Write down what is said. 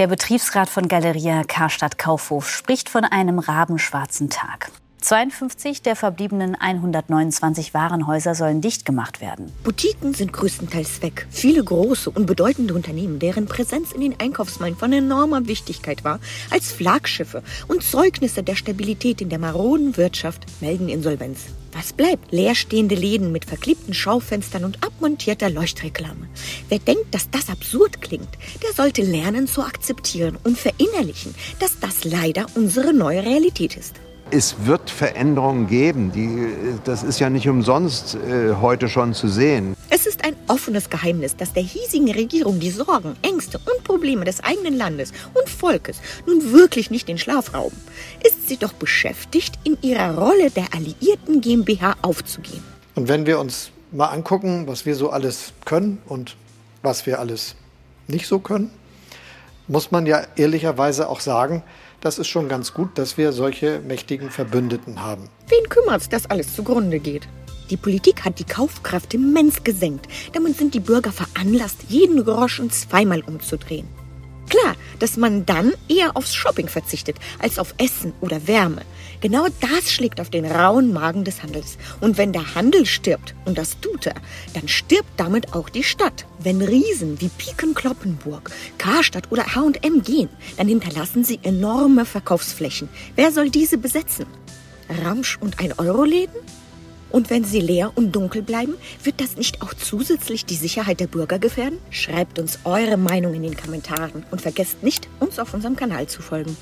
Der Betriebsrat von Galeria Karstadt Kaufhof spricht von einem rabenschwarzen Tag. 52 der verbliebenen 129 Warenhäuser sollen dicht gemacht werden. Boutiquen sind größtenteils weg. Viele große und bedeutende Unternehmen, deren Präsenz in den Einkaufsmeilen von enormer Wichtigkeit war, als Flagschiffe und Zeugnisse der Stabilität in der maroden Wirtschaft, melden Insolvenz. Was bleibt? Leerstehende Läden mit verklebten Schaufenstern und abmontierter Leuchtreklame. Wer denkt, dass das absurd klingt, der sollte lernen zu akzeptieren und verinnerlichen, dass das leider unsere neue Realität ist. Es wird Veränderungen geben. Die, das ist ja nicht umsonst äh, heute schon zu sehen. Es ist ein offenes Geheimnis, dass der hiesigen Regierung die Sorgen, Ängste und Probleme des eigenen Landes und Volkes nun wirklich nicht den Schlaf rauben. Ist sie doch beschäftigt, in ihrer Rolle der alliierten GmbH aufzugehen. Und wenn wir uns mal angucken, was wir so alles können und was wir alles nicht so können, muss man ja ehrlicherweise auch sagen, das ist schon ganz gut, dass wir solche mächtigen Verbündeten haben. Wen kümmert's, dass alles zugrunde geht? Die Politik hat die Kaufkraft immens gesenkt. Damit sind die Bürger veranlasst, jeden Groschen zweimal umzudrehen. Klar, dass man dann eher aufs Shopping verzichtet als auf Essen oder Wärme. Genau das schlägt auf den rauen Magen des Handels. Und wenn der Handel stirbt, und das tut er, dann stirbt damit auch die Stadt. Wenn Riesen wie Piken Kloppenburg, Karstadt oder H&M gehen, dann hinterlassen sie enorme Verkaufsflächen. Wer soll diese besetzen? Ramsch und ein Euro-Läden? Und wenn sie leer und dunkel bleiben, wird das nicht auch zusätzlich die Sicherheit der Bürger gefährden? Schreibt uns eure Meinung in den Kommentaren und vergesst nicht, uns auf unserem Kanal zu folgen.